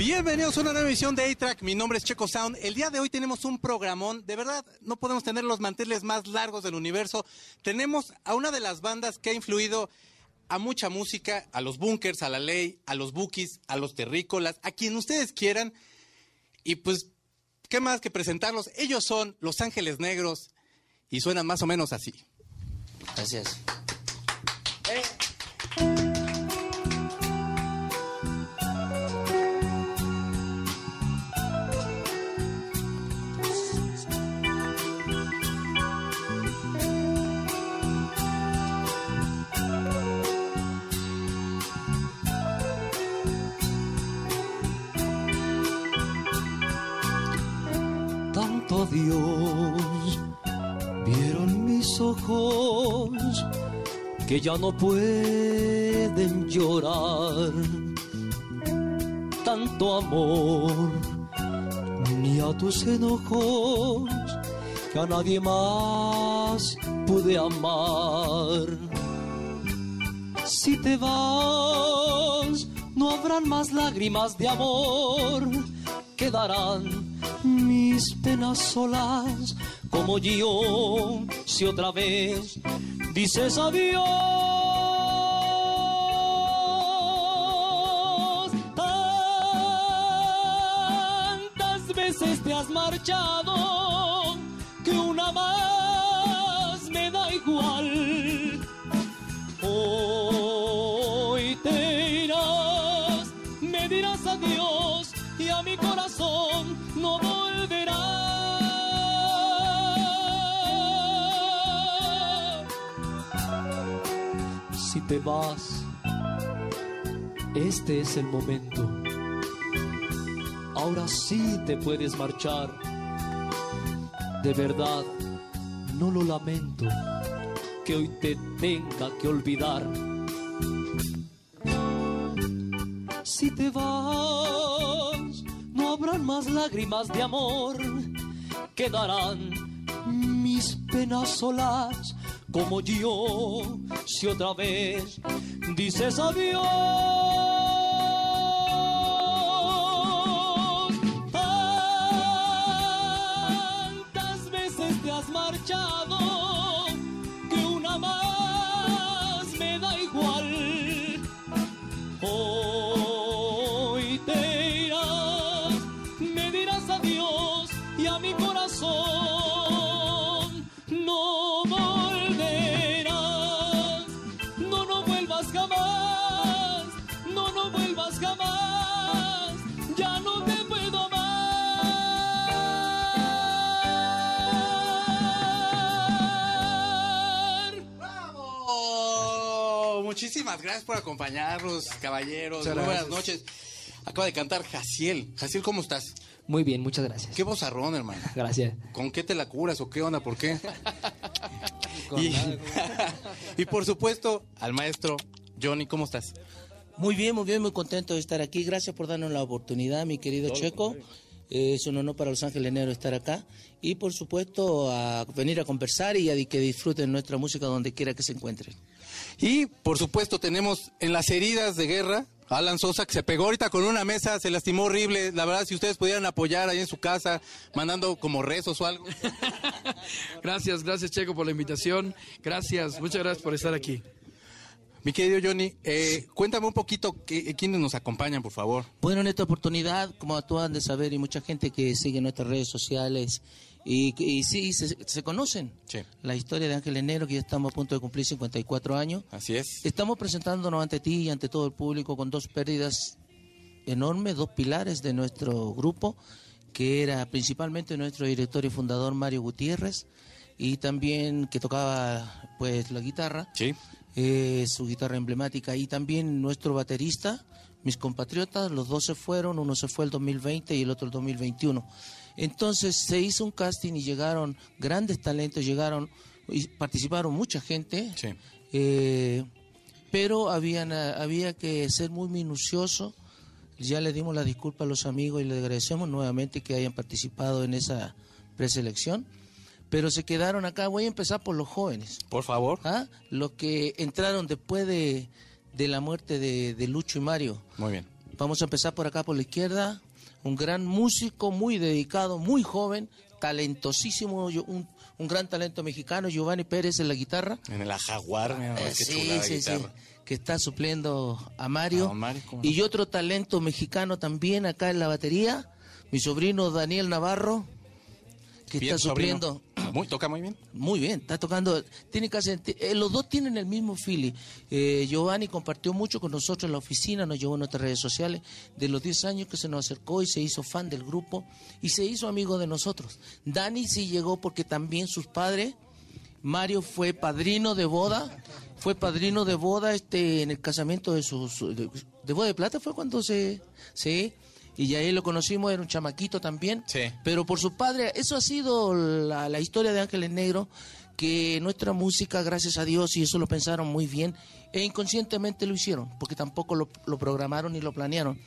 Bienvenidos a una nueva emisión de A-Track. Mi nombre es Checo Sound. El día de hoy tenemos un programón. De verdad, no podemos tener los manteles más largos del universo. Tenemos a una de las bandas que ha influido a mucha música, a los Bunkers, a la ley, a los Bookies, a los Terrícolas, a quien ustedes quieran. Y pues, ¿qué más que presentarlos? Ellos son Los Ángeles Negros y suenan más o menos así. Gracias. Tanto Dios vieron mis ojos que ya no pueden llorar. Tanto amor ni a tus enojos que a nadie más pude amar. Si te vas, no habrán más lágrimas de amor, quedarán mis penas solas como yo. Si otra vez dices adiós, tantas veces te has marchado que una más me da igual. Hoy te irás, me dirás adiós y a mi corazón te vas, este es el momento. Ahora sí te puedes marchar. De verdad, no lo lamento que hoy te tenga que olvidar. Si te vas, no habrán más lágrimas de amor, quedarán mis penas solas como yo. Si otra vez dices adiós. Muchísimas gracias por acompañarnos, caballeros. Muy buenas noches. Acaba de cantar Jaciel. Jaciel, ¿cómo estás? Muy bien, muchas gracias. Qué vozarrón, hermano. Gracias. ¿Con qué te la curas o qué onda? ¿Por qué? Y, por supuesto, al maestro Johnny, ¿cómo estás? Muy bien, muy bien, muy contento de estar aquí. Gracias por darnos la oportunidad, mi querido Checo. Eh, es un honor para Los Ángeles Negros estar acá. Y por supuesto, a venir a conversar y a que disfruten nuestra música donde quiera que se encuentren. Y por supuesto, tenemos en las heridas de guerra. a Alan Sosa, que se pegó ahorita con una mesa, se lastimó horrible. La verdad, si ustedes pudieran apoyar ahí en su casa, mandando como rezos o algo. Gracias, gracias Checo por la invitación. Gracias, muchas gracias por estar aquí. Mi querido Johnny, eh, cuéntame un poquito que- quiénes nos acompañan, por favor. Bueno, en esta oportunidad, como tú han de saber, y mucha gente que sigue nuestras redes sociales, y, y sí, se, se conocen Sí. la historia de Ángeles Negro, que ya estamos a punto de cumplir 54 años. Así es. Estamos presentándonos ante ti y ante todo el público con dos pérdidas enormes, dos pilares de nuestro grupo, que era principalmente nuestro director y fundador Mario Gutiérrez, y también que tocaba pues la guitarra, Sí. eh, su guitarra emblemática, y también nuestro baterista, mis compatriotas, los dos se fueron, uno se fue el 2020 y el otro el 2021. Entonces se hizo un casting y llegaron grandes talentos, llegaron y participaron mucha gente, Sí. eh, pero habían, ah, había que ser muy minucioso. Ya le dimos la disculpa a los amigos y les agradecemos nuevamente que hayan participado en esa preselección, pero se quedaron acá. Voy a empezar por los jóvenes. Por favor. ¿ah? Los que entraron después de, de la muerte de, de Lucho y Mario. Muy bien. Vamos a empezar por acá por la izquierda. Un gran músico, muy dedicado, muy joven, talentosísimo, un, un gran talento mexicano, Giovanni Pérez en la guitarra. En el jaguar, Eh, qué sí, sí, que está supliendo a Mario. A don Mario, cómo no. y otro talento mexicano también acá en la batería, mi sobrino Daniel Navarro, que Bien, está sobrino. supliendo Muy, toca muy bien. muy bien, está tocando, tiene casi, eh, los dos tienen el mismo feeling. Eh, Giovanni compartió mucho con nosotros en la oficina, nos llevó en nuestras redes sociales, de los 10 años que se nos acercó y se hizo fan del grupo y se hizo amigo de nosotros. Dani sí llegó porque también sus padres, Mario fue padrino de boda, fue padrino de boda este en el casamiento de sus, de, de boda de plata fue cuando se, sí, y ahí lo conocimos, era un chamaquito también. Sí. Pero por su padre, eso ha sido la, la historia de Ángeles Negro, que nuestra música, gracias a Dios, y eso lo pensaron muy bien, e inconscientemente lo hicieron, porque tampoco lo, lo programaron ni lo planearon.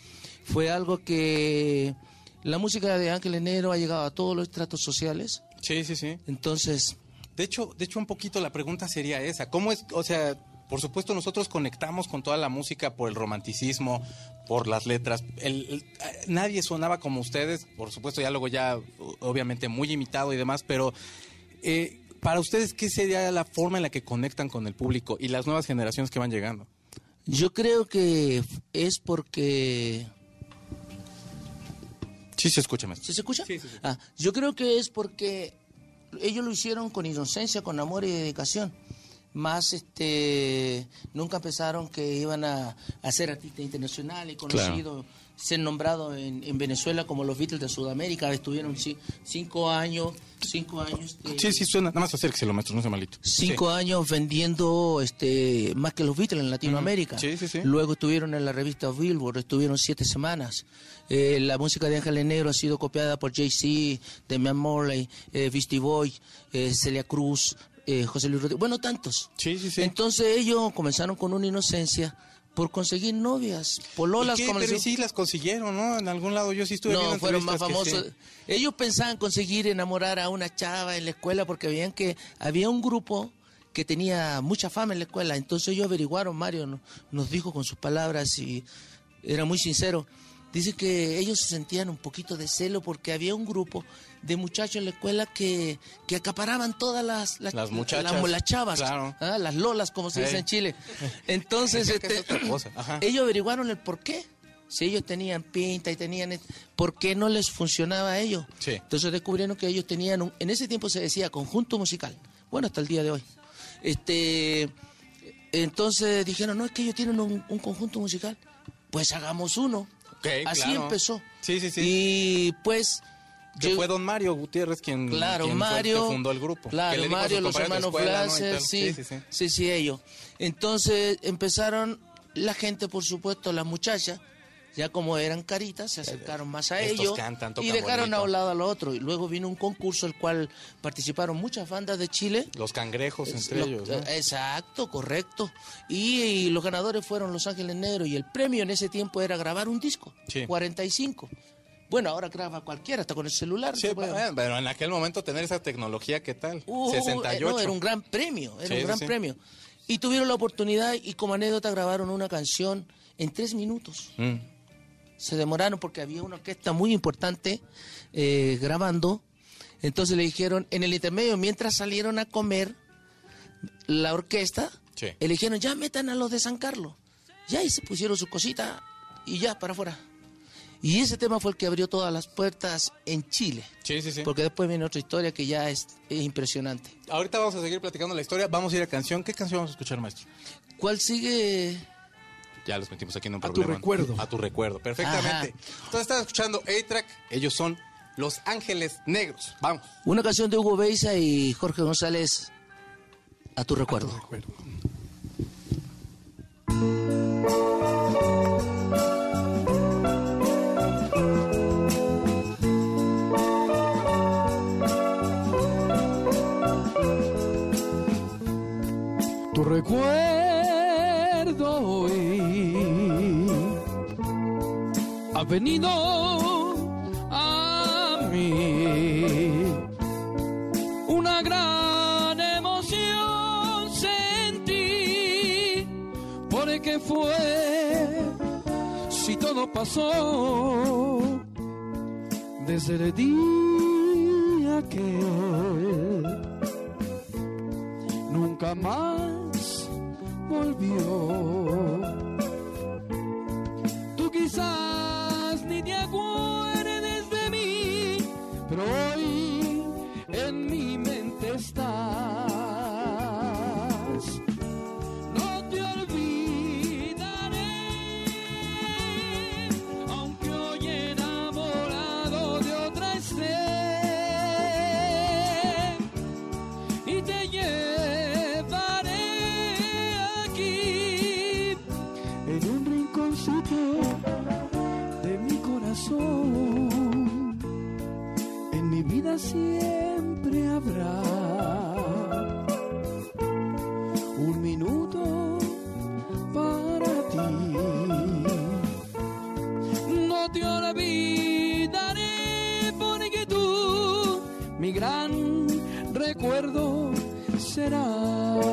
Fue algo que la música de Ángeles Negro ha llegado a todos los estratos sociales, Sí, sí, sí. entonces... De hecho, de hecho, un poquito la pregunta sería esa. ¿Cómo es, o sea, por supuesto nosotros conectamos con toda la música por el romanticismo, por las letras. El- el- eh, nadie sonaba como ustedes, por supuesto, ya luego ya, obviamente, muy imitado y demás, pero eh, para ustedes, ¿qué sería la forma en la que conectan con el público y las nuevas generaciones que van llegando? Yo creo que es porque... Sí, se escucha, maestro. ¿Sí se escucha? Sí, sí, sí. Ah, yo creo que es porque ellos lo hicieron con inocencia, con amor y dedicación. Más, este, nunca pensaron que iban a, a ser artistas internacionales, conocidos, ser nombrados en, en Venezuela como los Beatles de Sudamérica. Estuvieron ci- cinco años, cinco años. eh, Sí, sí, suena. Nada más acérqueselo, maestro, no sea malito. Cinco años vendiendo este más que los Beatles en Latinoamérica. Sí, sí, sí. Luego estuvieron en la revista Billboard, estuvieron siete semanas. Eh, la música de Ángeles Negro ha sido copiada por Jay-Z, Damian Morley, eh, Beastie Boy, eh, Celia Cruz, eh, José Luis Rodríguez, bueno, tantos. Sí, sí, sí. Entonces ellos comenzaron con una inocencia por conseguir novias, pololas, ¿Y qué? como Pero sí las consiguieron, ¿no? En algún lado yo sí estuve viendo No, fueron más famosos. Ellos pensaban conseguir enamorar a una chava en la escuela porque veían que había un grupo que tenía mucha fama en la escuela. Entonces ellos averiguaron, Mario no- nos dijo con sus palabras y era muy sincero. Dice que ellos se sentían un poquito de celo porque había un grupo de muchachos en la escuela que, que acaparaban todas las, Las muchachas, las, las chavas, claro. ¿ah? las lolas, como se dice en Chile. Entonces, es este, ellos averiguaron el por qué. Si ellos tenían pinta y tenían... ¿Por qué no les funcionaba a ellos? Sí. Entonces descubrieron que ellos tenían... Un, en ese tiempo se decía conjunto musical. Bueno, hasta el día de hoy. Este, entonces dijeron, no, es que ellos tienen un, un conjunto musical. Pues hagamos uno. Así claro. empezó. Sí, sí, sí. Y pues... Que yo- fue don Mario Gutiérrez quien, Claro, quien fue el Mario. que fundó el grupo. Que Claro, Mario, los hermanos escuela, sí, sí, sí. sí, sí, ellos. Entonces empezaron la gente, por supuesto, las muchachas, ya como eran caritas, se acercaron más a ellos y dejaron bonito. a un lado a lo otro. Y luego vino un concurso el cual participaron muchas bandas de Chile. Los cangrejos entre Los- ellos, ¿no? eh, Exacto, correcto. Y, y los ganadores fueron Los Ángeles Negros y el premio en ese tiempo era grabar un disco, Sí. 45. Bueno, ahora graba cualquiera, hasta con el celular. Sí, bueno, pero en aquel momento tener esa tecnología, ¿qué tal? Uh, 68. eh, no, era un gran premio, era Sí, un gran sí. premio. Y tuvieron la oportunidad y como anécdota grabaron una canción en tres minutos. Mm. Se demoraron porque había una orquesta muy importante eh, grabando. Entonces le dijeron, en el intermedio, mientras salieron a comer, la orquesta, Sí. eligieron, ya metan a los de San Carlos. Ya, y se pusieron su cosita y ya, para afuera. Y ese tema fue el que abrió todas las puertas en Chile. Sí, sí, sí. Porque después viene otra historia que ya es, es impresionante. Ahorita vamos a seguir platicando la historia. Vamos a ir a canción. ¿Qué canción vamos a escuchar, maestro? ¿Cuál sigue? Ya los metimos aquí en un A tu problema. recuerdo. A tu recuerdo, perfectamente. Entonces estás escuchando A-Track. Ellos son Los Ángeles Negros. Vamos. Una canción de Hugo Beisa y Jorge González, a tu recuerdo. Recuerdo. Tu recuerdo, serás.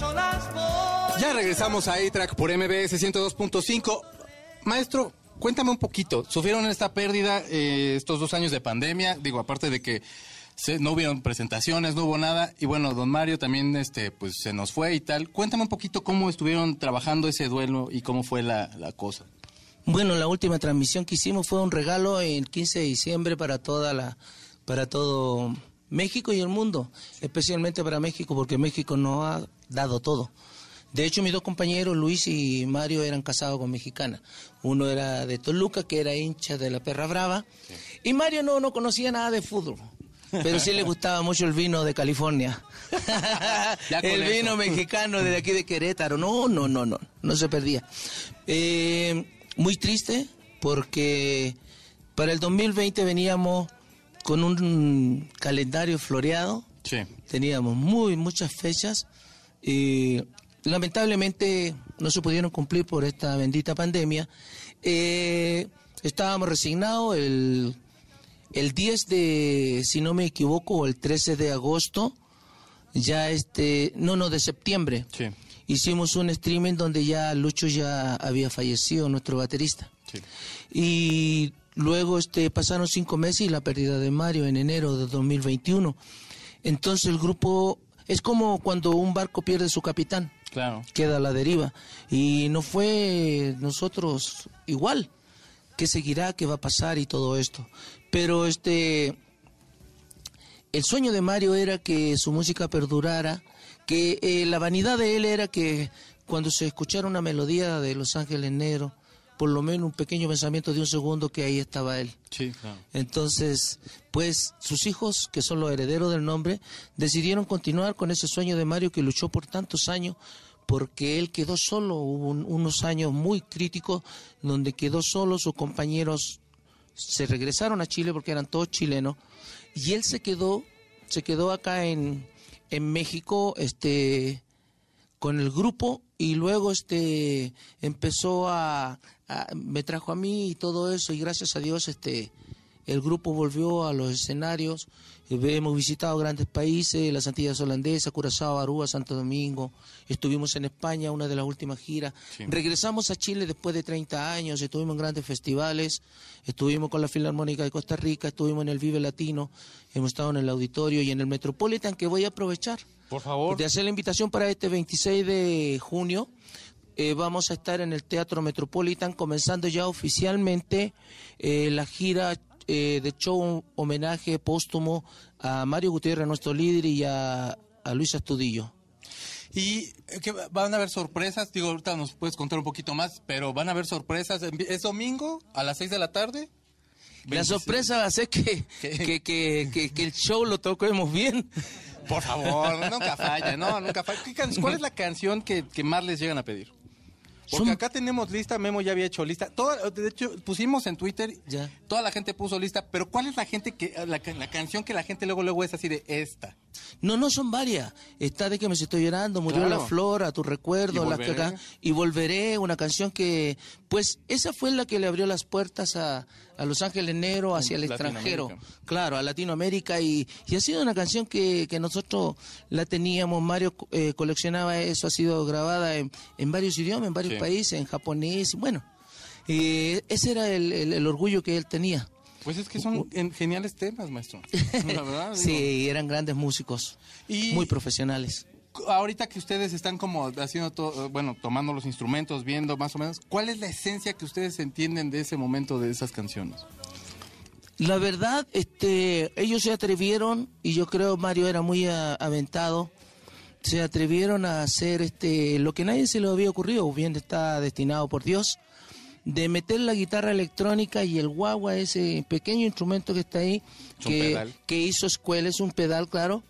voy. Ya regresamos a A-Track por MBS 102.5. Maestro, cuéntame un poquito. ¿Sufrieron esta pérdida eh, estos dos años de pandemia? Digo, aparte de que se- no hubieron presentaciones, no hubo nada. Y bueno, don Mario también este, pues, se nos fue y tal. Cuéntame un poquito cómo estuvieron trabajando ese duelo y cómo fue la, la cosa. Bueno, la última transmisión que hicimos fue un regalo el 15 de diciembre para toda la para todo México y el mundo, especialmente para México porque México nos ha dado todo. De hecho, mis dos compañeros, Luis y Mario, eran casados con mexicana. Uno era de Toluca, que era hincha de la Perra Brava, y Mario no, no conocía nada de fútbol. Pero sí le gustaba mucho el vino de California. El eso. vino mexicano de aquí de Querétaro. No, no, no, no. No se perdía. Eh, muy triste porque para el 2020 veníamos con un calendario floreado. Sí. Teníamos muy muchas fechas y lamentablemente no se pudieron cumplir por esta bendita pandemia. Eh, estábamos resignados el, el 10 de, si no me equivoco, o el 13 de agosto, ya este, no, no, de septiembre. Sí. hicimos un streaming donde ya Lucho ya había fallecido, nuestro baterista. Sí. Y luego este pasaron cinco meses y la pérdida de Mario en enero de 2021. Entonces el grupo es como cuando un barco pierde su capitán, Claro. queda a la deriva. Y no fue nosotros igual. ¿Qué seguirá? ¿Qué va a pasar? Y todo esto. Pero este el sueño de Mario era que su música perdurara, que eh, la vanidad de él era que cuando se escuchara una melodía de Los Ángeles Negros, por lo menos un pequeño pensamiento de un segundo que ahí estaba él. Sí, claro. Entonces, pues sus hijos, que son los herederos del nombre, decidieron continuar con ese sueño de Mario que luchó por tantos años, porque él quedó solo, hubo un- unos años muy críticos donde quedó solo, sus compañeros se regresaron a Chile porque eran todos chilenos, y él se quedó, se quedó acá en, en México, este con el grupo y luego este empezó a, me trajo a mí y todo eso y gracias a Dios este el grupo volvió a los escenarios hemos visitado grandes países las Antillas holandesas Curazao Aruba Santo Domingo estuvimos en España una de las últimas giras Sí. regresamos a Chile después de 30 años estuvimos en grandes festivales estuvimos con la Filarmónica de Costa Rica estuvimos en el Vive Latino hemos estado en el auditorio y en el Metropolitan que voy a aprovechar Por favor. de hacer la invitación para este 26 de junio. Eh, vamos a estar en el Teatro Metropolitan comenzando ya oficialmente eh, la gira eh, de show homenaje póstumo a Mario Gutiérrez, nuestro líder, y a, a Luis Astudillo. Y eh, que van a haber sorpresas, digo, ahorita nos puedes contar un poquito más, pero van a haber sorpresas. ¿Es domingo a las 6 de la tarde? La 26. sorpresa va a ser que, que, que, que- el show lo toquemos bien. Por favor, nunca falla, no, nunca falla. ¿Qué can- ¿Cuál es la canción que, que más les llegan a pedir? Porque acá tenemos lista, Memo ya había hecho lista. Toda, de hecho, pusimos en Twitter, Ya. toda la gente puso lista, pero ¿cuál es la gente que la, la canción que la gente luego luego es así de esta? No, no son varias. Está de que me estoy llorando, murió Claro. la flor, a tu recuerdo, las que volveré. acá, y volveré, una canción que, pues, esa fue la que le abrió las puertas a, a Los Ángeles Negros hacia el extranjero, claro, a Latinoamérica, y, y ha sido una canción que, que nosotros la teníamos, Mario eh, coleccionaba eso, ha sido grabada en, en varios idiomas, en varios Sí. países, en japonés, bueno, eh, ese era el, el- el orgullo que él tenía. Pues es que son en- geniales temas, maestro. La verdad. digo. Sí, eran grandes músicos, Y- muy profesionales. Ahorita que ustedes están como haciendo todo, bueno, tomando los instrumentos, viendo más o menos, ¿cuál es la esencia que ustedes entienden de ese momento de esas canciones? La verdad, este, ellos se atrevieron y yo creo Mario era muy a- aventado. Se atrevieron a hacer este lo que nadie se le había ocurrido, bien está destinado por Dios, de meter la guitarra electrónica y el guagua, ese pequeño instrumento que está ahí, Es que, que hizo escuela, es un pedal, claro,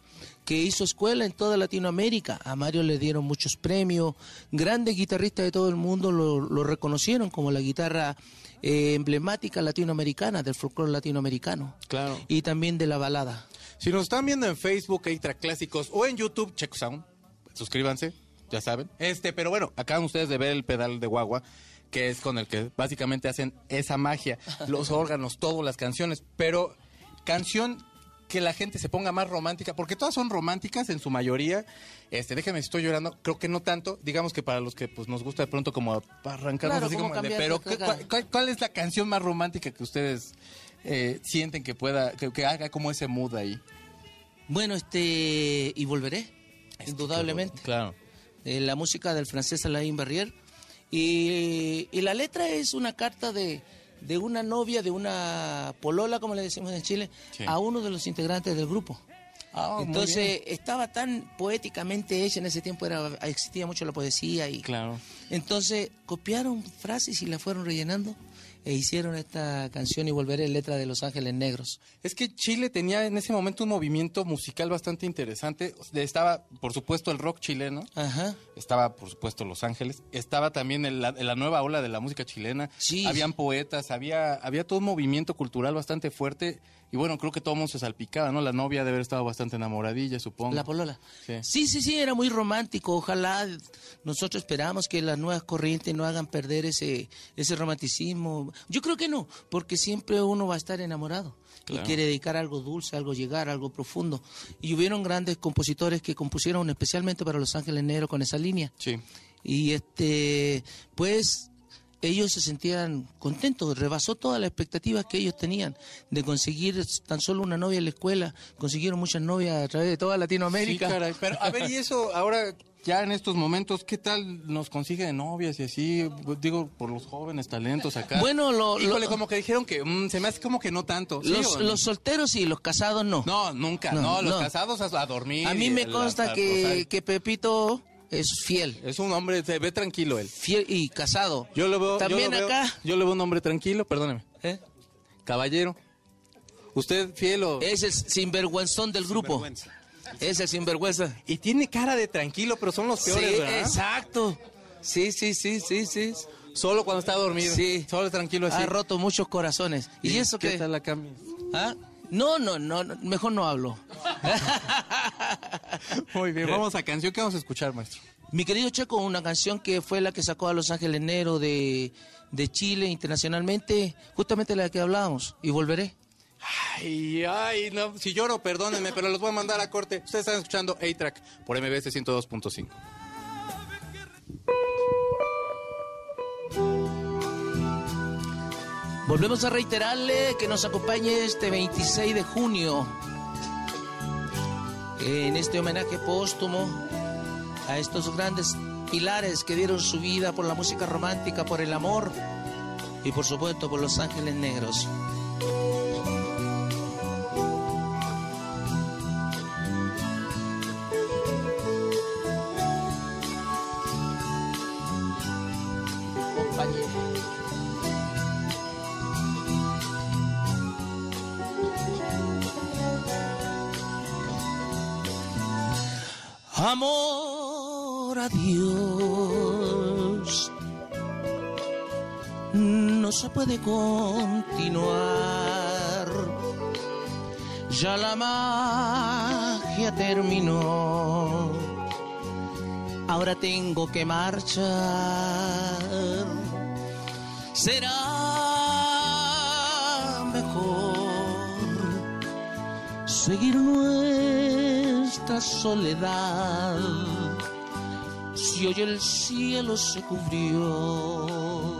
que hizo escuela en toda Latinoamérica. A Mario le dieron muchos premios, grandes guitarristas de todo el mundo lo, lo reconocieron como la guitarra eh, emblemática latinoamericana, del folclore latinoamericano. Claro. Y también de la balada. Si nos están viendo en Facebook, Extra Clásicos, o en YouTube, Check Sound, suscríbanse, ya saben. Este, pero bueno, acaban ustedes de ver el pedal de guagua, que es con el que básicamente hacen esa magia, los órganos, todas las canciones, pero canción que la gente se ponga más romántica, porque todas son románticas en su mayoría. Este, déjame si estoy llorando, creo que no tanto, digamos que para los que pues nos gusta de pronto como arrancarnos Claro, así como de- pero de ¿qué- cara. cuál, cuál- cuál es la canción más romántica que ustedes eh, sienten que pueda, que, que haga como ese mood ahí? Bueno, este, y volveré, indudablemente. Claro. Eh, la música del francés Alain Barrier. Y, y la letra es una carta de, de una novia, de una polola, como le decimos en Chile, Sí. a uno de los integrantes del grupo. Ah, Entonces estaba tan poéticamente hecha en ese tiempo, era, existía mucho la poesía y Claro. entonces copiaron frases y la fueron rellenando e hicieron esta canción y volveré letra de Los Ángeles Negros. Es que Chile tenía en ese momento un movimiento musical bastante interesante. Estaba, por supuesto, el rock chileno. Ajá. Estaba, por supuesto, Los Ángeles. Estaba también el- la, la nueva ola de la música chilena. Sí. Habían poetas, había, había todo un movimiento cultural bastante fuerte Y bueno, creo que todo el mundo se salpicaba, ¿no? La novia debe haber estado bastante enamoradilla, supongo. La polola. Sí. Sí, sí, sí, era muy romántico. Ojalá nosotros esperamos que las nuevas corrientes no hagan perder ese, ese romanticismo. Yo creo que no, porque siempre uno va a estar enamorado. Claro. Y quiere dedicar algo dulce, algo llegar, algo profundo. Y hubieron grandes compositores que compusieron especialmente para Los Ángeles Negros con esa línea. Sí. Y este, pues ellos se sentían contentos, rebasó todas las expectativas que ellos tenían de conseguir tan solo una novia en la escuela, consiguieron muchas novias a través de toda Latinoamérica. Sí, caray. Pero, a ver, y eso ahora, ya en estos momentos, ¿qué tal nos consigue de novias y así? Digo, por los jóvenes talentos acá. Bueno, lo- lo- Híjole, como que dijeron que mm, se me hace como que no tanto. ¿Sí Los, no? los solteros y los casados no. No, nunca. No, No, los no. casados a, dormir. a mí me consta que, que Pepito es fiel, Es un hombre, se ve tranquilo él. fiel y casado. Yo lo veo. También yo lo veo- acá. Yo lo veo un hombre tranquilo, perdóneme. ¿eh? Caballero. ¿Usted fiel o.? Es el sinvergüenzón del grupo. Es el sinvergüenza. Y tiene cara de tranquilo, pero son los peores, sí, ¿verdad? exacto. Sí, sí, sí, sí, sí. Solo cuando está dormido. Sí. Solo tranquilo así. Ha roto muchos corazones. ¿Y, eso qué qué? tal la cambia? ¿Ah? No, no, no, mejor no hablo. Muy bien, vamos a canción. ¿Qué vamos a escuchar, maestro? Mi querido Checo, una canción que fue la que sacó a Los Ángeles Negro de, de Chile internacionalmente, justamente la que hablábamos, y volveré. Ay, ay, no, si lloro, perdónenme, pero los voy a mandar a corte. Ustedes están escuchando A-Track por MBS 102.5. Volvemos a reiterarle que nos acompañe este 26 de junio en este homenaje póstumo a estos grandes pilares que dieron su vida por la música romántica, por el amor y por supuesto por los ángeles negros. Puede continuar. Ya la magia terminó. Ahora tengo que marchar. Será mejor seguir nuestra soledad. Si hoy el cielo se cubrió,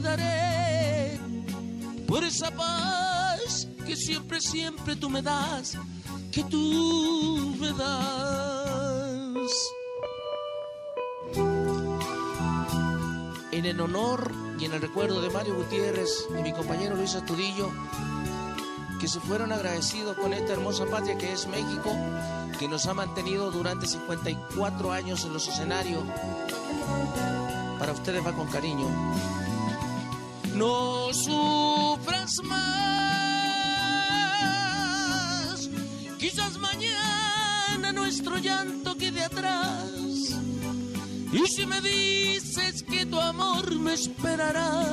quedaré por esa paz que siempre, siempre tú me das, que tú me das. En el honor y en el recuerdo de Mario Gutiérrez y mi compañero Luis Astudillo, que se fueron agradecidos con esta hermosa patria que es México, que nos ha mantenido durante 54 años en los escenarios. Para ustedes va con cariño. No sufras más, quizás mañana nuestro llanto quede atrás. Y si me dices que tu amor me esperará,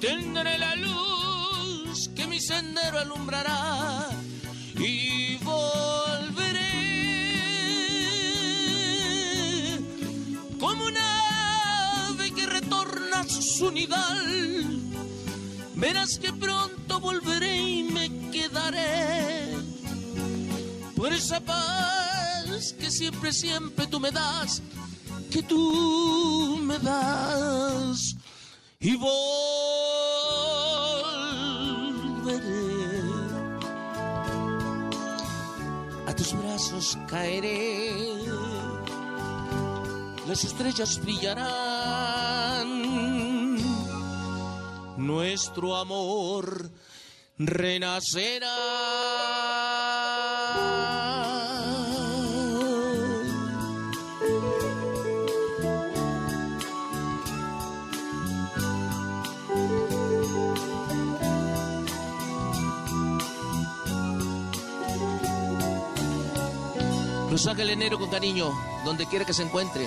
tendré la luz que mi sendero alumbrará retorna a su nidal. Verás que pronto volveré y me quedaré. Por esa paz que siempre, siempre tú me das, que tú me das. Y volveré. A tus brazos caeré, las estrellas brillarán, nuestro amor renacerá. Los Ángeles Negro con cariño, donde quiera que se encuentre.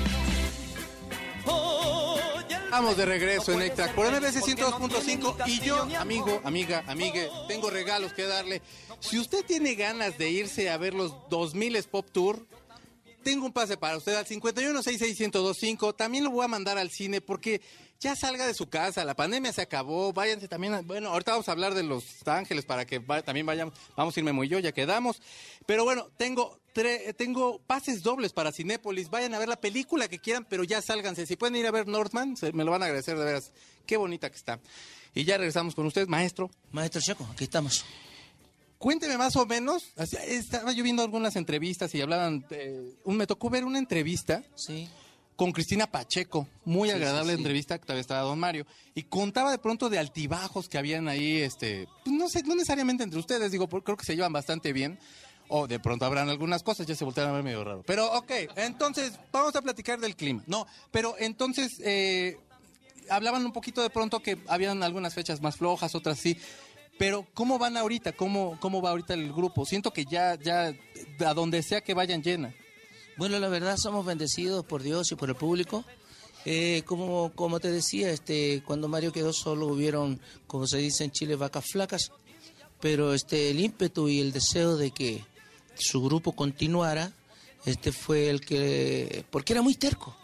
Estamos de regreso en Extract por MBC 102.5 y yo, amigo, amiga, amigue, tengo regalos que darle. Si usted tiene ganas de irse a ver los 2000 Pop Tour, tengo un pase para usted al 51661025. También lo voy a mandar al cine porque ya salga de su casa, la pandemia se acabó, váyanse también, a- bueno, ahorita vamos a hablar de Los Ángeles para que va- también vayamos, vamos a irme muy yo, ya quedamos. Pero bueno, tengo tre- tengo pases dobles para Cinépolis, vayan a ver la película que quieran, pero ya sálganse. Si pueden ir a ver Northman, se- me lo van a agradecer de veras. Qué bonita que está. Y ya regresamos con usted, maestro. Maestro Checo, aquí estamos. Cuénteme más o menos, estaba yo viendo algunas entrevistas y hablaban, de- un, me tocó ver una entrevista Sí. Con Cristina Pacheco, muy Sí, agradable sí, sí. entrevista, que todavía estaba don Mario, y contaba de pronto de altibajos que habían ahí, este, pues no sé, no necesariamente entre ustedes, digo, creo que se llevan bastante bien, o de pronto habrán algunas cosas, ya se voltearon a ver medio raro. Pero ok, entonces vamos a platicar del clima. No, pero entonces eh, hablaban un poquito de pronto que habían algunas fechas más flojas, otras sí. Pero ¿cómo van ahorita? ¿Cómo, cómo va ahorita el grupo? Siento que ya, ya, a donde sea que vayan llena. Bueno, la verdad somos bendecidos por Dios y por el público. Eh, como, como te decía, este, cuando Mario quedó solo hubieron, como se dice en Chile, vacas flacas, pero este, el ímpetu y el deseo de que su grupo continuara, este fue el que, porque era muy terco.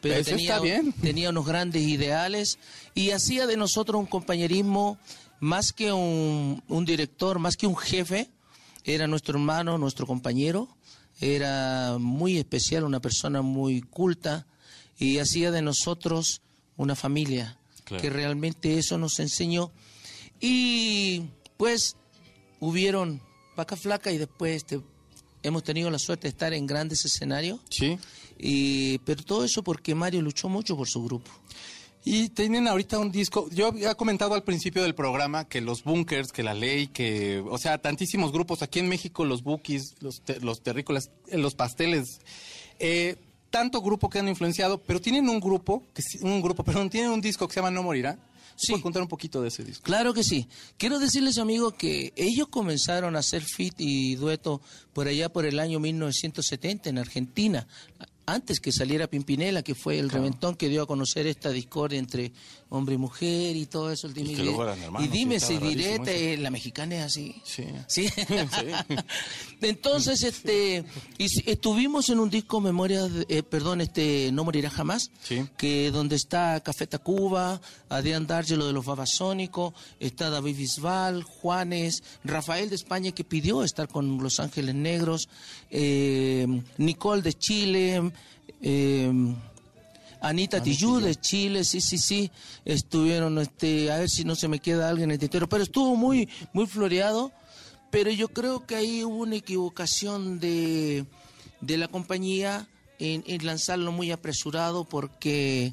Pero Eso tenía, está bien. tenía unos grandes ideales y hacía de nosotros un compañerismo más que un, un director, más que un jefe, era nuestro hermano, nuestro compañero, era muy especial, una persona muy culta y hacía de nosotros una familia, Claro. que realmente eso nos enseñó. Y pues hubieron vaca flaca y después este, hemos tenido la suerte de estar en grandes escenarios. Sí. Y, pero todo eso porque Mario luchó mucho por su grupo. Y tienen ahorita un disco, yo había comentado al principio del programa que los bunkers, que la ley, que, o sea, tantísimos grupos, aquí en México los bookies, los, te- los terrícolas, eh, los pasteles, eh, tanto grupo que han influenciado, pero tienen un grupo, que, un grupo, perdón, tienen un disco que se llama No Morirá. Sí. ¿Puedes contar un poquito de ese disco? Claro que sí. Quiero decirles, amigo, que ellos comenzaron a hacer fit y dueto por allá por el año 1970 en Argentina, antes que saliera Pimpinela, que fue el reventón que dio a conocer esta discordia entre hombre y mujer y todo eso. El dime Y que luego eran hermanos, y dime si direte, la mexicana es así. Sí. Sí. Entonces, este, y estuvimos en un disco Memoria, de- eh, perdón, este, No morirá jamás, Sí. que donde está Café Tacuba, Adrián D'Argelo de los Babasónicos, está David Bisbal, Juanes, Rafael de España que pidió estar con Los Ángeles Negros, eh, Nicole de Chile, eh, Anita Tijoux de Chile, sí, sí, sí, estuvieron, este, a ver si no se me queda alguien en el tintero, pero estuvo muy, muy floreado, pero yo creo que ahí hubo una equivocación de, de la compañía en, en lanzarlo muy apresurado porque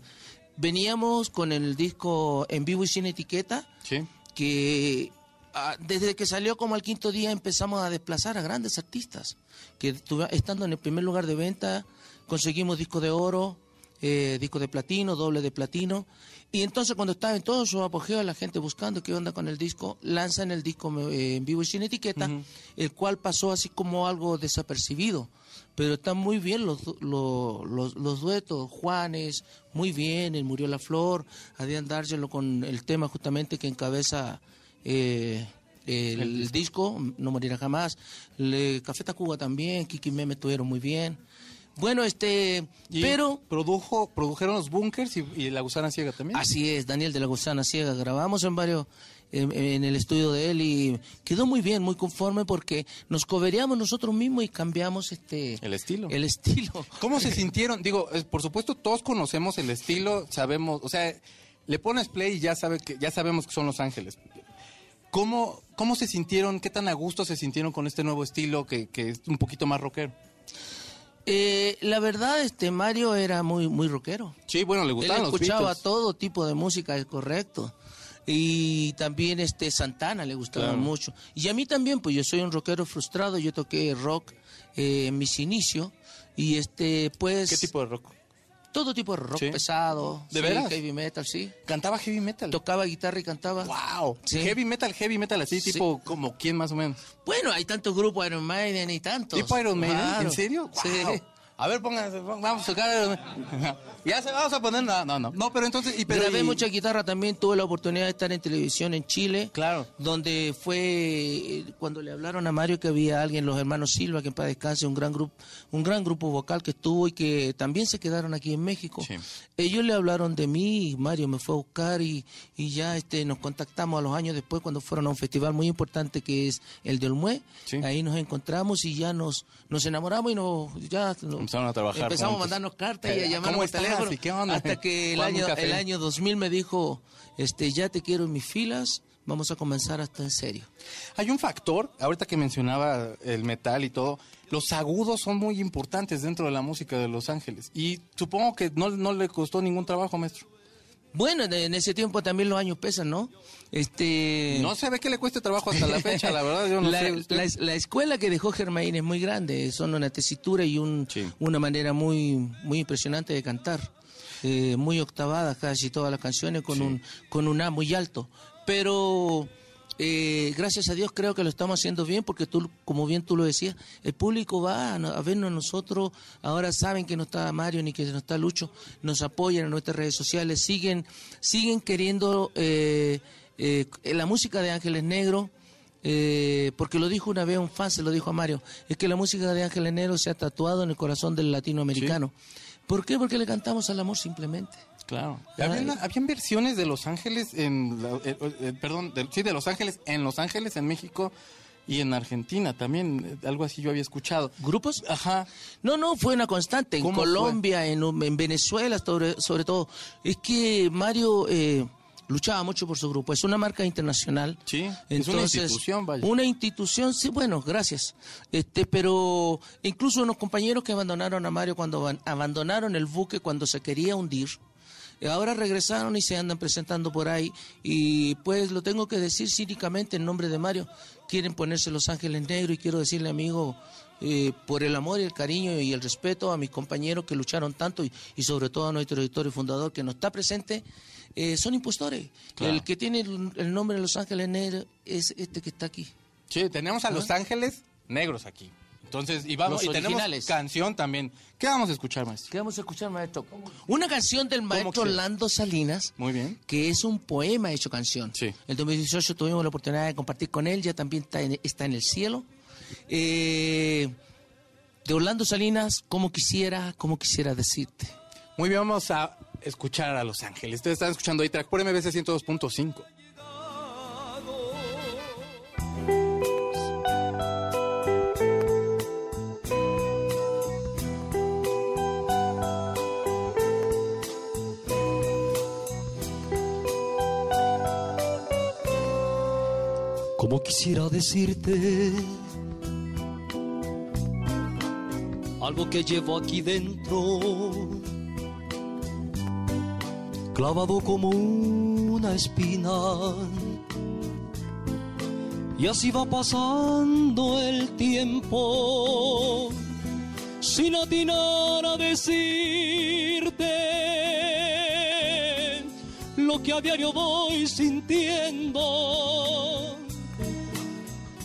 veníamos con el disco en vivo y sin etiqueta, Sí. que ah, desde que salió como al quinto día empezamos a desplazar a grandes artistas, que estando en el primer lugar de venta conseguimos disco de oro, eh, disco de platino, doble de platino, y entonces cuando estaba en todo su apogeo la gente buscando qué onda con el disco, lanzan el disco eh, en vivo y sin etiqueta, el cual pasó así como algo desapercibido. Pero están muy bien los, du- lo- los, los duetos, Juanes, muy bien, el Murió la Flor, Adrián D'Argelo con el tema justamente que encabeza eh, el, el disco, No Morirá Jamás. Le- Café Tacuba también, Kiki Meme estuvieron muy bien. Bueno, este, Y pero produjo, produjeron los bunkers y, y la gusana ciega también. Así es, Daniel de la Gusana Ciega. Grabamos en varios, en, en el estudio de él y quedó muy bien, muy conforme porque nos coberíamos nosotros mismos y cambiamos este El estilo. El estilo. ¿Cómo se sintieron? Digo, por supuesto todos conocemos el estilo, sabemos, o sea, le pones play y ya sabe que ya sabemos que son Los Ángeles. ¿Cómo, cómo se sintieron? ¿Qué tan a gusto se sintieron con este nuevo estilo que, que es un poquito más rockero? Eh, la verdad, este Mario era muy, muy rockero. Sí, bueno, le Él los escuchaba todo tipo de música, es correcto. Y también este Santana le gustaba Claro. mucho. Y a mí también, pues yo soy un rockero frustrado, yo toqué rock eh, en mis inicios. Y este, pues. ¿Qué tipo de rock? Todo tipo de rock Sí. pesado. ¿De sí, veras? Heavy metal, sí. Cantaba heavy metal. Tocaba guitarra y cantaba. Wow. Sí. Heavy metal, heavy metal así, Sí. tipo como quién más o menos. Bueno, hay tantos grupos Iron Maiden y tantos. ¿Tipo Iron Maiden? Claro. ¿En serio? Sí. Wow. A ver, pónganse, vamos a tocar Iron Maiden. Ya se vamos a poner, no, no, no. No, pero entonces, y, pero, Grabé y- mucha guitarra también, tuve la oportunidad de estar en televisión en Chile. Claro. Donde fue eh, cuando le hablaron a Mario que había alguien, los hermanos Silva, que en paz descanse, un gran grupo, un gran grupo vocal que estuvo y que también se quedaron aquí en México. Sí. Ellos le hablaron de mí, y Mario me fue a buscar y, y ya este nos contactamos a los años después cuando fueron a un festival muy importante que es el de Olmué. Sí. Ahí nos encontramos y ya nos, nos enamoramos y nos ya nos- Empezaron a trabajar Empezamos juntos. a mandarnos cartas y a Eh, llamarnos. Teléfono. ¿Y qué onda? Hasta que el año, el año 2000 me dijo, este, ya te quiero en mis filas, vamos a comenzar hasta en serio. Hay un factor, ahorita que mencionaba el metal y todo, los agudos son muy importantes dentro de la música de Los Ángeles. Y supongo que no, no le costó ningún trabajo, maestro. Bueno, en- ese tiempo también los años pesan, ¿no? Este, No se ve que le cueste trabajo hasta la fecha, la verdad, yo no la, sé. usted. la- la escuela que dejó Germain es muy grande, son una tesitura y un, Sí. una manera muy, muy impresionante de cantar, eh, muy octavada casi todas las canciones con Sí. un con un A muy alto, pero eh, gracias a Dios creo que lo estamos haciendo bien porque tú, como bien tú lo decías, el público va a, a vernos nosotros, ahora saben que no está Mario ni que no está Lucho, nos apoyan en nuestras redes sociales, siguen, siguen queriendo eh, eh, la música de Ángeles Negro, eh, porque lo dijo una vez un fan, se lo dijo a Mario, es que la música de Ángeles Negro se ha tatuado en el corazón del latinoamericano. ¿Por qué? Porque le cantamos al amor simplemente. Claro. Habían, habían versiones de Los Ángeles en, la- eh, eh, perdón, de- sí, de Los Ángeles en Los Ángeles, en México y en Argentina también, eh, algo así yo había escuchado. ¿Grupos? Ajá. No, no, fue una constante. En. Colombia, en, en Venezuela, sobre, sobre todo. Es que Mario eh, luchaba mucho por su grupo. Es una marca internacional. Sí, es una institución, vaya. Una institución, sí, bueno, gracias. Este, pero incluso unos compañeros que abandonaron a Mario cuando aban- abandonaron el buque cuando se quería hundir. eh, Ahora regresaron y se andan presentando por ahí y pues lo tengo que decir cínicamente en nombre de Mario. Quieren ponerse Los Ángeles Negros y quiero decirle amigo, eh, por el amor y el cariño y el respeto a mis compañeros que lucharon tanto y, y sobre todo a nuestro editor y fundador que no está presente, eh, son impostores. Claro. El que tiene el, el nombre de Los Ángeles Negros es este que está aquí. Sí, tenemos a Los Ángeles negros aquí. Entonces, y vamos, Los y tenemos canción también. ¿Qué vamos a escuchar, maestro? ¿Qué vamos a escuchar, maestro? Una canción del maestro quieres? Lando Salinas, Muy bien. que es un poema hecho canción. Sí. El 2018 tuvimos la oportunidad de compartir con él, ya también está en, está en el cielo. Eh, de Orlando Salinas, como quisiera, como quisiera decirte. Muy bien, vamos a escuchar a Los Ángeles. Ustedes están escuchando A-Track por MBC 102.5. como quisiera decirte algo que llevo aquí dentro, clavado como una espina. Y así va pasando el tiempo sin atinar a decirte lo que a diario voy sintiendo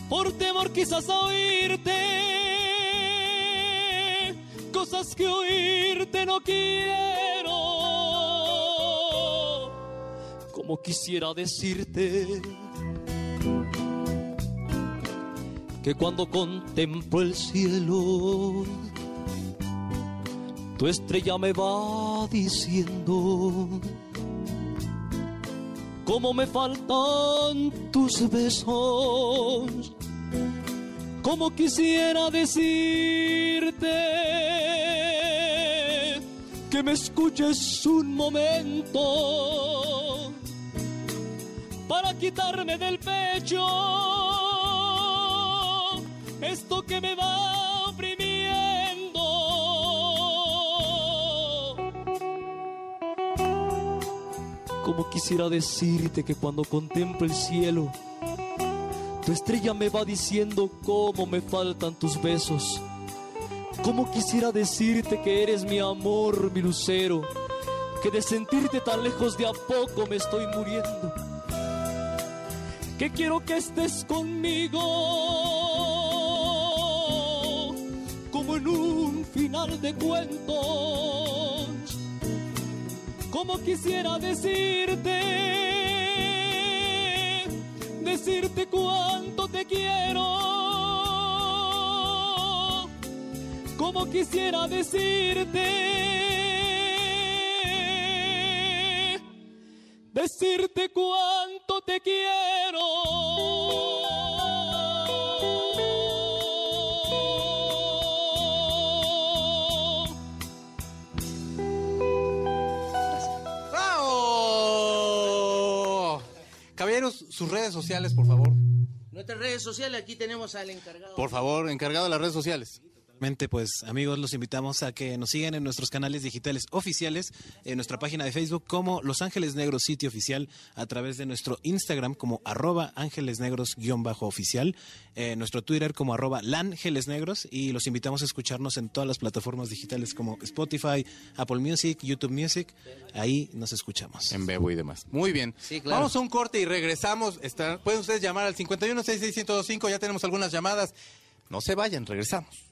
por temor quizás a oírte cosas que oírte no quiero como quisiera decirte que cuando contemplo el cielo, tu estrella me va diciendo cómo me faltan tus besos, cómo quisiera decirte que me escuches un momento quitarme del pecho esto que me va oprimiendo. Como quisiera decirte que cuando contemplo el cielo, tu estrella me va diciendo cómo me faltan tus besos. Como quisiera decirte que eres mi amor, mi lucero, que de sentirte tan lejos de a poco me estoy muriendo. Que quiero que estés conmigo, como en un final de cuentos. Como quisiera decirte, decirte cuánto te quiero. Como quisiera decirte, decirte cuánto te quiero. ¡Bravo! Caballeros, sus redes sociales, por favor. Nuestras redes sociales, aquí tenemos al encargado. Por favor, encargado de las redes sociales. Pues amigos, los invitamos a que nos sigan en nuestros canales digitales oficiales, en nuestra página de Facebook como Los Ángeles Negros Sitio Oficial, a través de nuestro Instagram como arroba Ángeles Negros guion bajo oficial, eh, nuestro Twitter como arroba Langeles Negros y los invitamos a escucharnos en todas las plataformas digitales como Spotify, Apple Music, YouTube Music, ahí nos escuchamos. En Bebo y demás. Muy bien. Sí, claro. Vamos a un corte y regresamos. Está- pueden ustedes llamar al 51661025, ya tenemos algunas llamadas. No se vayan, regresamos.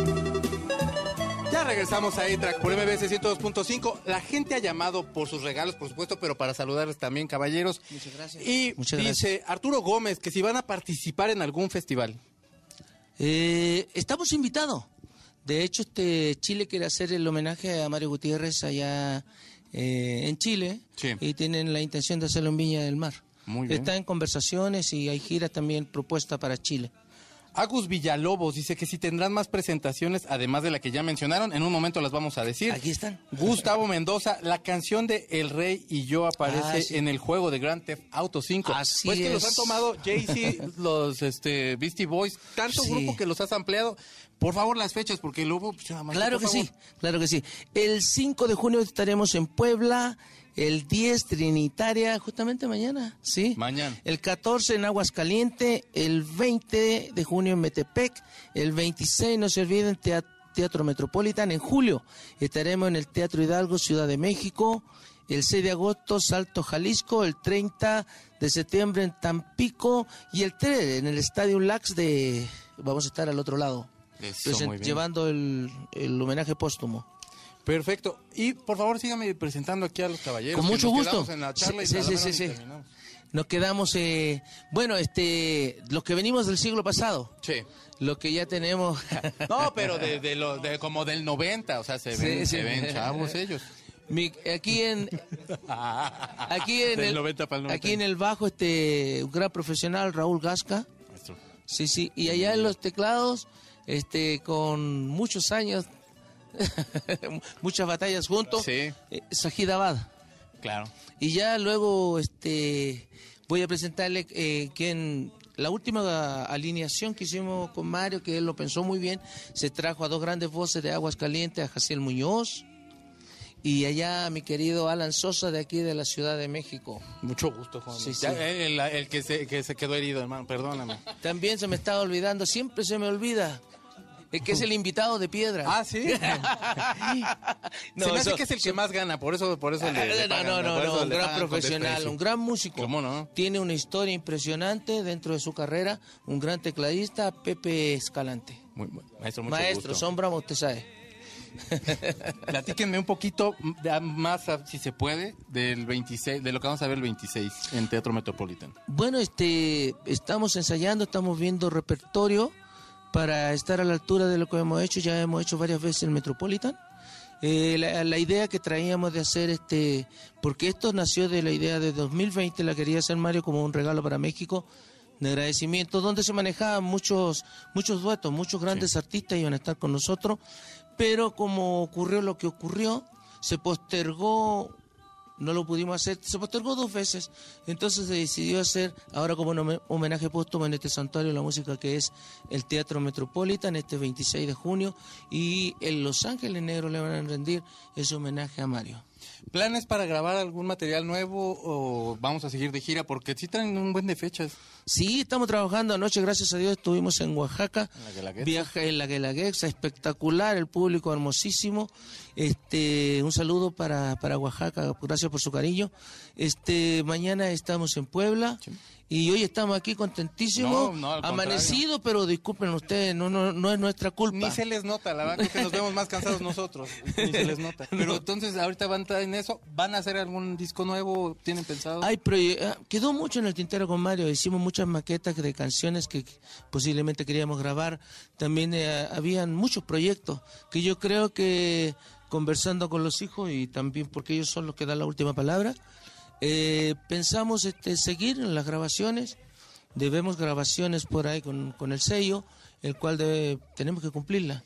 Ya regresamos a A-Track por MBS 102.5. La gente ha llamado por sus regalos, por supuesto, pero para saludarles también, caballeros. Muchas gracias. Y Muchas dice Arturo Gómez que si van a participar en algún festival. Eh, estamos invitados. De hecho, este Chile quiere hacer el homenaje a Mario Gutiérrez allá eh, en Chile Sí. y tienen la intención de hacerlo en Viña del Mar. Muy bien. Está en conversaciones y hay giras también propuestas para Chile. Agus Villalobos dice que si tendrán más presentaciones, además de la que ya mencionaron, en un momento las vamos a decir. Aquí están. Gustavo Mendoza, la canción de El Rey y yo aparece Ah, sí. en el juego de Grand Theft Auto 5. Así pues que los han tomado Jay-Z, los este, Beastie Boys, tanto Sí. grupo que los has ampliado. Por favor, las fechas, porque luego... pues, Claro que favor. sí, claro que sí. El 5 de junio estaremos en Puebla, el 10 Trinitaria, justamente mañana, ¿sí? Mañana. El 14 en Aguascaliente, el 20 de junio en Metepec, el 26, no se olviden, Tea- Teatro Metropolitan. En julio estaremos en el Teatro Hidalgo, Ciudad de México. El 6 de agosto, Salto, Jalisco. El 30 de septiembre en Tampico. Y el 3 en el Estadio Lax de... Vamos a estar al otro lado. Eso, llevando el, el homenaje póstumo. Perfecto. Y por favor, síganme presentando aquí a los caballeros. Con mucho gusto. quedamos En la charla Sí, sí, sí, sí. Nos quedamos, eh, bueno, este, los que venimos del siglo pasado, Sí. los que ya tenemos, No, pero de, de lo, de como del 90, o sea, se ven, sí. se ven chavos ellos. Mi- aquí en, aquí en el, 90 para el 90. aquí en el bajo, este, un gran profesional, Raúl Gasca, sí, sí, y allá en los teclados, este, con muchos años, muchas batallas juntos, Sí. eh, Sajid Abad. Claro. Y ya luego este voy a presentarle eh, que en la última alineación que hicimos con Mario, que él lo pensó muy bien, se trajo a dos grandes voces de Aguas Calientes, a Jaciel Muñoz y allá mi querido Alan Sosa de aquí de la Ciudad de México. Mucho gusto, Juan. Sí. El, el que, se, que se quedó herido, hermano, perdóname. También se me estaba olvidando, siempre se me olvida. Es que es el invitado de piedra. Ah, sí. No, se me hace eso- que es el que más gana, por eso, por eso le, le no, pagan, no, no, no, un gran profesional, un gran músico. ¿Cómo no? Tiene una historia impresionante dentro de su carrera, un gran tecladista, Pepe Escalante. Muy bueno. Maestro, mucho Maestro, gusto. sombra, usted sabe. Platíquenme un poquito más, si se puede, del 26, de lo que vamos a ver el 26 en Teatro Metropolitan. Bueno, este, estamos ensayando, estamos viendo repertorio para estar a la altura de lo que hemos hecho. Ya hemos hecho varias veces el Metropolitan. Eh, la, la idea que traíamos de hacer este, porque esto nació de la idea de 2020, la quería hacer Mario como un regalo para México de agradecimiento, donde se manejaban muchos, muchos duetos, muchos grandes artistas iban a estar con nosotros, pero como ocurrió lo que ocurrió, se postergó no lo pudimos hacer, se postergó dos veces, entonces se decidió hacer ahora como un home- homenaje póstumo en este santuario la música que es el Teatro Metropolitan este 26 de junio y en Los Ángeles Negros le van a rendir ese homenaje a Mario. ¿Planes para grabar algún material nuevo o vamos a seguir de gira? Porque sí traen un buen de fechas. Sí, estamos trabajando anoche, gracias a Dios estuvimos en Oaxaca, En la Guelaguetza. viaje en la Guelaguetza, espectacular, el público hermosísimo. Este, un saludo para, para Oaxaca, gracias por su cariño. Este, mañana estamos en Puebla y hoy estamos aquí contentísimos, No, no, pero disculpen ustedes, no, no, no es nuestra culpa. Ni se les nota, la verdad que nos vemos más cansados nosotros. Ni se les nota. Pero entonces ahorita van a estar en eso. ¿Van a hacer algún disco nuevo? ¿Tienen pensado? Proye- ah, quedó mucho en el tintero con Mario, hicimos muchas maquetas de canciones que posiblemente queríamos grabar, también eh, habían muchos proyectos que yo creo que conversando con los hijos y también porque ellos son los que dan la última palabra, eh, pensamos este, seguir en las grabaciones, debemos grabaciones por ahí con, con el sello, el cual debe- tenemos que cumplirla.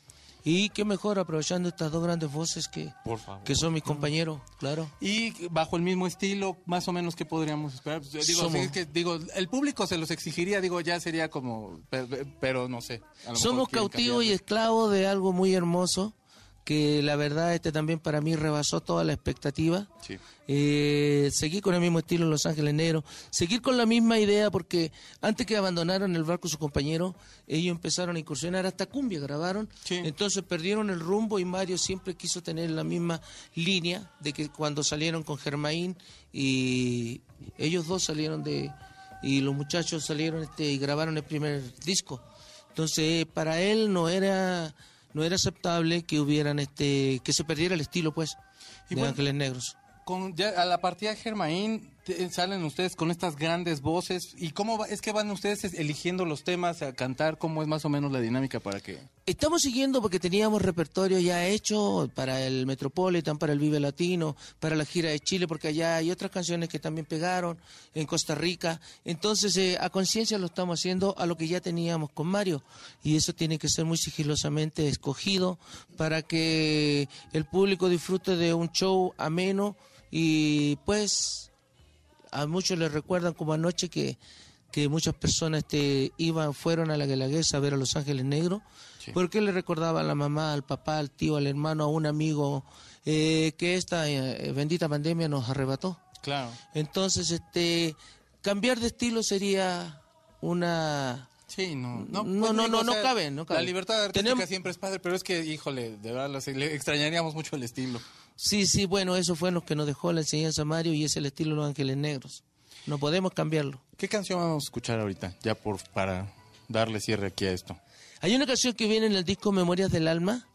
Y qué mejor aprovechando estas dos grandes voces que, Por favor. que son mis compañeros, claro. Y bajo el mismo estilo, más o menos, ¿qué podríamos esperar? Pues, digo, Somos- sí, es que, digo, el público se los exigiría, digo, ya sería como, pero, pero no sé. Somos cautivos y esclavos de algo muy hermoso que la verdad este también para mí rebasó toda la expectativa. Sí. Eh, seguir con el mismo estilo en Los Ángeles Negros, seguir con la misma idea porque antes que abandonaron el barco sus compañeros, ellos empezaron a incursionar hasta cumbia, grabaron, Sí. entonces perdieron el rumbo y Mario siempre quiso tener la misma línea de que cuando salieron con Germain y ellos dos salieron de y los muchachos salieron este y grabaron el primer disco. Entonces, para él no era no era aceptable que hubieran este que se perdiera el estilo pues Y de bueno, Ángeles Negros. Con, ya, a la partida de Germain salen ustedes con estas grandes voces. ¿Y cómo va- es que van ustedes eligiendo los temas a cantar? ¿Cómo es más o menos la dinámica para que...? Estamos siguiendo porque teníamos repertorio ya hecho para el Metropolitan, para el Vive Latino, para la gira de Chile, porque allá hay otras canciones que también pegaron en Costa Rica. Entonces, eh, a conciencia lo estamos haciendo a lo que ya teníamos con Mario. Y eso tiene que ser muy sigilosamente escogido para que el público disfrute de un show ameno y pues a muchos les recuerdan como anoche que, que muchas personas este, iban, fueron a la Guelaguetza a ver a Los Ángeles Negros, porque le recordaba a la mamá, al papá, al tío, al hermano, a un amigo, eh, que esta eh, bendita pandemia nos arrebató. Claro. Entonces, este, cambiar de estilo sería una... Sí, no. No, No, pues, no, no, o no sea, cabe, no cabe. La libertad artística Tenemos- siempre es padre, pero es que, híjole, de verdad, le extrañaríamos mucho el estilo. Sí, sí, bueno, eso fue lo que nos dejó la enseñanza Mario y es el estilo de Los Ángeles Negros. No podemos cambiarlo. ¿Qué canción vamos a escuchar ahorita? Ya por para darle cierre aquí a esto. Hay una canción que viene en el disco Memorias del Alma,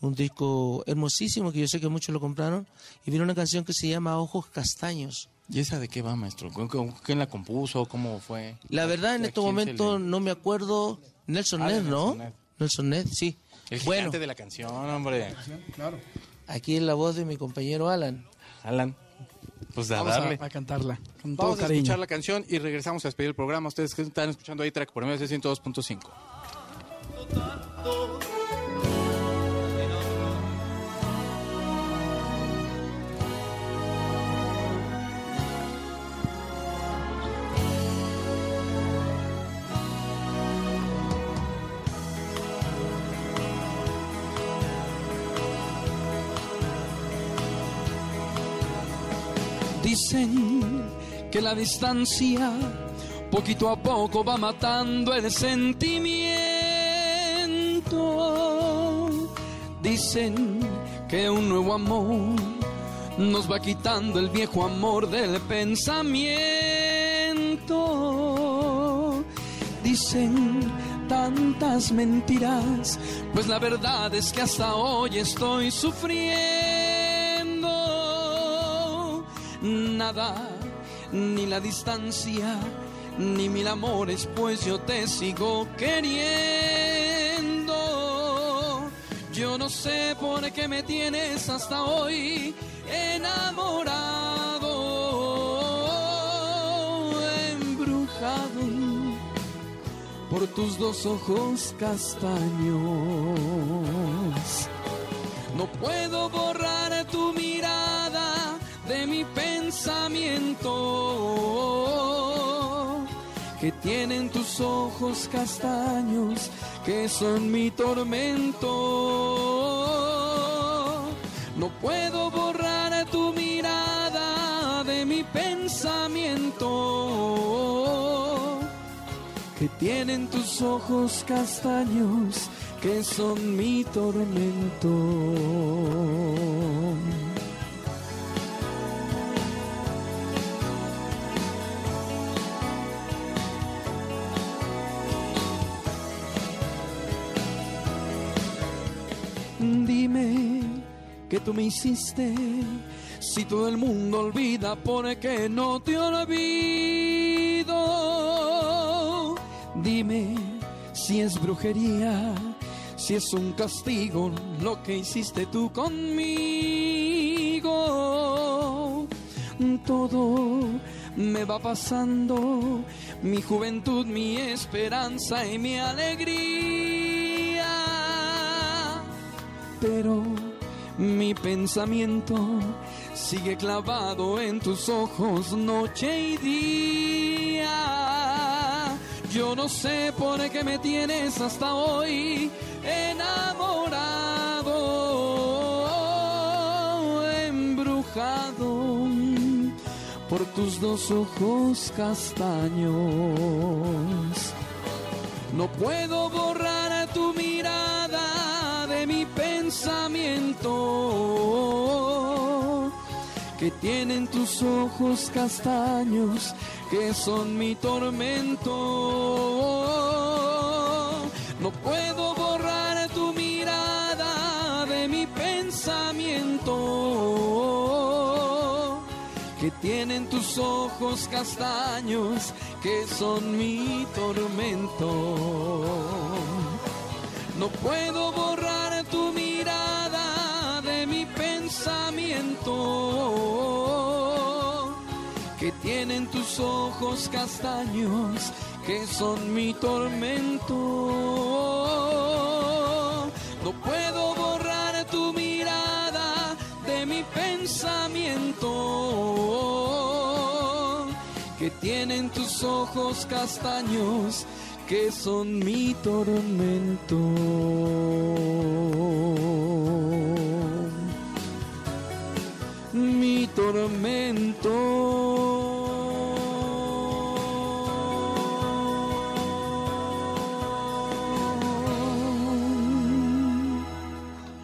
un disco hermosísimo que yo sé que muchos lo compraron, y viene una canción que se llama Ojos Castaños. ¿Y esa de qué va, maestro? ¿Con- con- ¿Quién la compuso? ¿Cómo fue? La verdad, en ¿A estos momentos le- no me acuerdo. Nelson Ah, Ned, ¿no? Nelson Ned. Nelson Ned, sí. El bueno, gigante de la canción, hombre. Aquí es la voz de mi compañero Alan. Alan. Pues a Vamos darle. a, a cantarla con todo Vamos a cariño. escuchar la canción y regresamos a despedir el programa. Ustedes que están escuchando ahí track por medio de 102.5. Dicen que la distancia poquito a poco va matando el sentimiento. Dicen que un nuevo amor nos va quitando el viejo amor del pensamiento. Dicen tantas mentiras, pues la verdad es que hasta hoy estoy sufriendo. Nada, ni la distancia, ni mil amores, pues yo te sigo queriendo. Yo no sé por qué me tienes hasta hoy enamorado, embrujado por tus dos ojos castaños. No puedo borrar tu mirada de mi pensamiento que tienen tus ojos castaños que son mi tormento. No puedo borrar tu mirada de mi pensamiento que tienen tus ojos castaños que son mi tormento. Tú me hiciste. Si todo el mundo olvida, ¿por qué no te olvido? Dime si es brujería, si es un castigo lo que hiciste tú conmigo. Todo me va pasando, mi juventud, mi esperanza y mi alegría pero mi pensamiento sigue clavado en tus ojos noche y día. Yo no sé por qué me tienes hasta hoy enamorado, embrujado por tus dos ojos castaños. No puedo borrar tu mirada pensamiento que tienen tus ojos castaños que son mi tormento. No puedo borrar tu mirada de mi pensamiento que tienen tus ojos castaños que son mi tormento. No puedo borrar que tienen tus ojos castaños que son mi tormento. No puedo borrar tu mirada de mi pensamiento que tienen tus ojos castaños que son mi tormento. Tormento.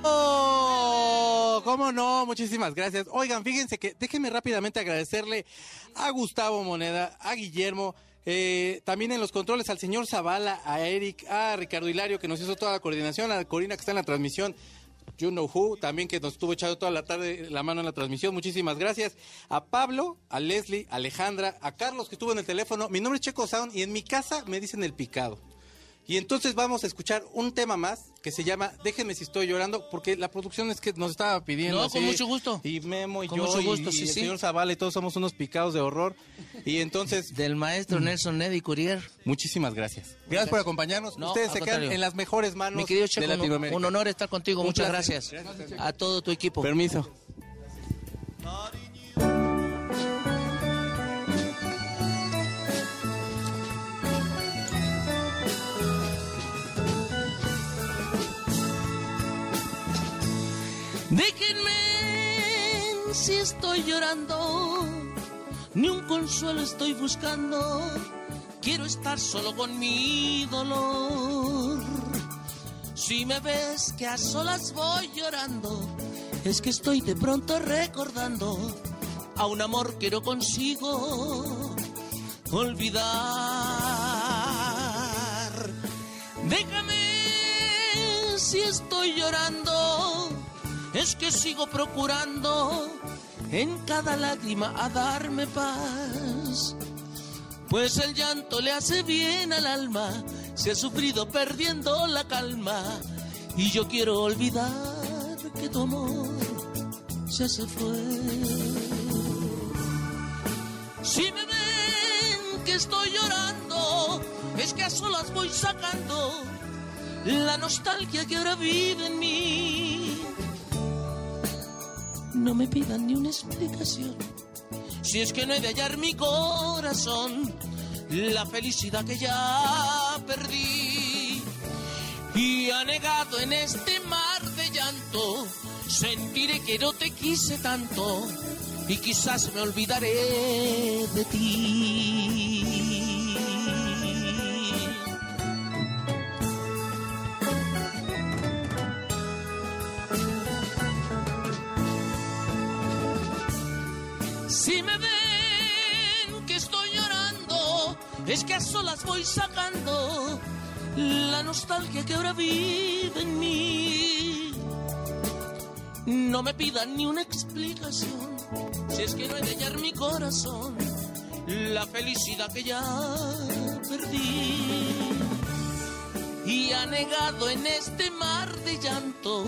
Oh, ¿Cómo no? Muchísimas gracias. Oigan, fíjense que déjenme rápidamente agradecerle a Gustavo Moneda, a Guillermo, eh, también en los controles al señor Zavala, a Eric, a Ricardo Hilario que nos hizo toda la coordinación, a Corina que está en la transmisión. You Know Who, también que nos estuvo echando toda la tarde la mano en la transmisión. Muchísimas gracias. A Pablo, a Leslie, a Alejandra, a Carlos que estuvo en el teléfono. Mi nombre es Checo Sound y en mi casa me dicen el picado. Y entonces vamos a escuchar un tema más que se llama Déjenme si estoy llorando, porque la producción es que nos estaba pidiendo. No, con mucho gusto. Y Memo y Con yo mucho y- gusto, y, sí, el sí. señor Zavala y todos somos unos picados de horror. Y entonces, Del maestro Nelson Neddy Courier. muchísimas gracias. Gracias por acompañarnos. No, Ustedes se quedan contrario. en las mejores manos Mi querido de Checo, un- Latinoamérica. un honor estar contigo. Un Muchas placer. gracias. A todo tu equipo. Permiso. Déjenme si estoy llorando. ni un consuelo estoy buscando. Quiero estar solo con mi dolor. Si me ves que a solas voy llorando, es que estoy de pronto recordando a un amor que no consigo olvidar. Déjame si estoy llorando, es que sigo procurando en cada lágrima a darme paz. Pues el llanto le hace bien al alma, se ha sufrido perdiendo la calma. Y yo quiero olvidar que tu amor ya se fue. Si me ven que estoy llorando, es que a solas voy sacando la nostalgia que ahora vive en mí. No me pidan ni una explicación, si es que no he de hallar mi corazón la felicidad que ya perdí. Y anegado en este mar de llanto, sentiré que no te quise tanto y quizás me olvidaré de ti. Es que a solas voy sacando la nostalgia que ahora vive en mí. No me pidan ni una explicación, si es que no he de hallar mi corazón, la felicidad que ya perdí. Y anegado en este mar de llanto,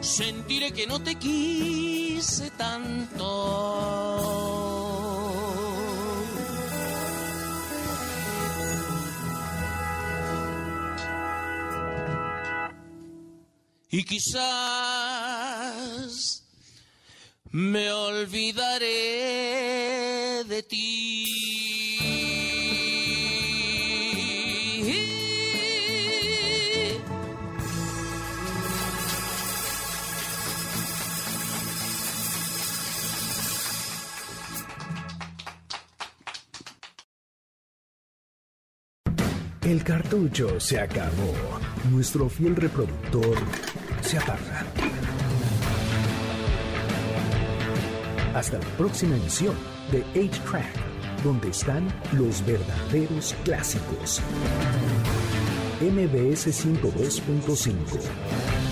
sentiré que no te quise tanto. Y quizás me olvidaré de ti. El cartucho se acabó. Nuestro fiel reproductor Hasta la próxima emisión de 8-Track, donde están los verdaderos clásicos. MBS 102.5